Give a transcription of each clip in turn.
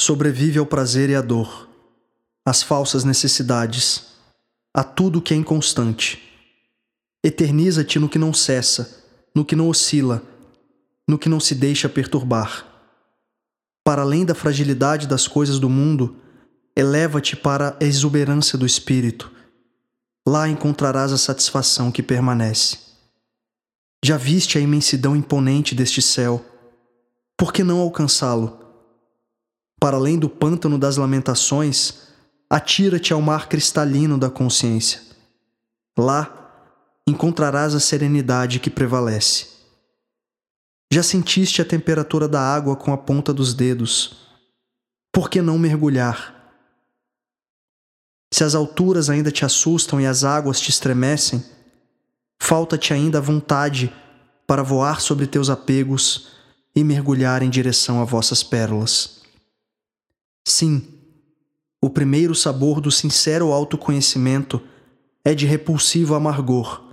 sobrevive ao prazer e à dor, às falsas necessidades, a tudo que é inconstante. Eterniza-te no que não cessa, no que não oscila, no que não se deixa perturbar. Para além da fragilidade das coisas do mundo, eleva-te para a exuberância do espírito. Lá encontrarás a satisfação que permanece. Já viste a imensidão imponente deste céu? Por que não alcançá-lo? Para além do pântano das lamentações, atira-te ao mar cristalino da consciência. Lá encontrarás a serenidade que prevalece. Já sentiste a temperatura da água com a ponta dos dedos. Por que não mergulhar? Se as alturas ainda te assustam e as águas te estremecem, falta-te ainda a vontade para voar sobre teus apegos e mergulhar em direção a vossas pérolas. Sim, o primeiro sabor do sincero autoconhecimento é de repulsivo amargor,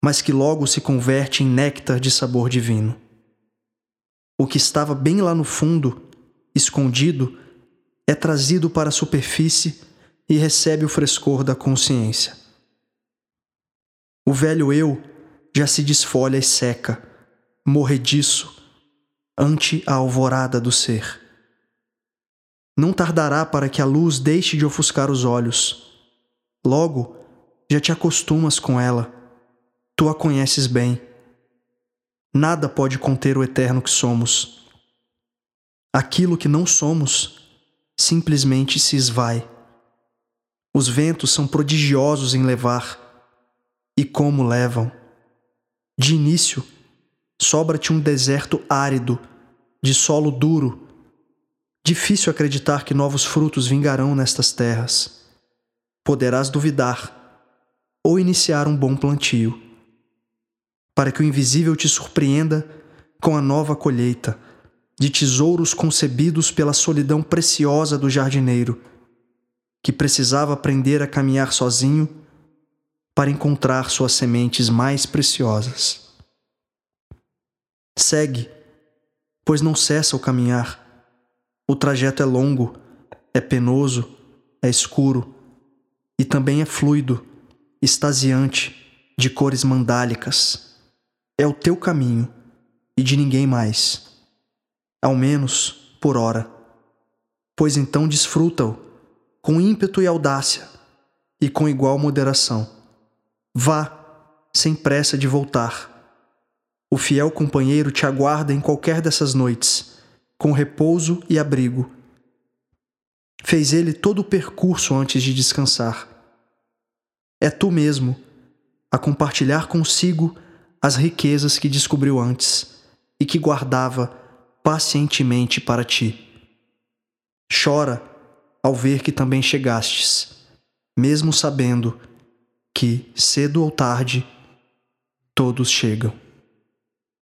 mas que logo se converte em néctar de sabor divino. O que estava bem lá no fundo, escondido, é trazido para a superfície e recebe o frescor da consciência. O velho eu já se desfolha e seca, morrediço, ante a alvorada do ser. Não tardará para que a luz deixe de ofuscar os olhos. Logo, já te acostumas com ela, tu a conheces bem. Nada pode conter o eterno que somos. Aquilo que não somos simplesmente se esvai. Os ventos são prodigiosos em levar. E como levam? De início, sobra-te um deserto árido, de solo duro. Difícil acreditar que novos frutos vingarão nestas terras. Poderás duvidar ou iniciar um bom plantio, para que o invisível te surpreenda com a nova colheita de tesouros concebidos pela solidão preciosa do jardineiro que precisava aprender a caminhar sozinho para encontrar suas sementes mais preciosas. Segue, pois não cessa o caminhar. O trajeto é longo, é penoso, é escuro e também é fluido, extasiante, de cores mandálicas. É o teu caminho e de ninguém mais, ao menos por hora, pois então desfruta-o com ímpeto e audácia, e com igual moderação. Vá, sem pressa de voltar. O fiel companheiro te aguarda em qualquer dessas noites, com repouso e abrigo. Fez ele todo o percurso antes de descansar. É tu mesmo, a compartilhar consigo as riquezas que descobriu antes e que guardava pacientemente para ti. Chora ao ver que também chegastes, mesmo sabendo que, cedo ou tarde, todos chegam.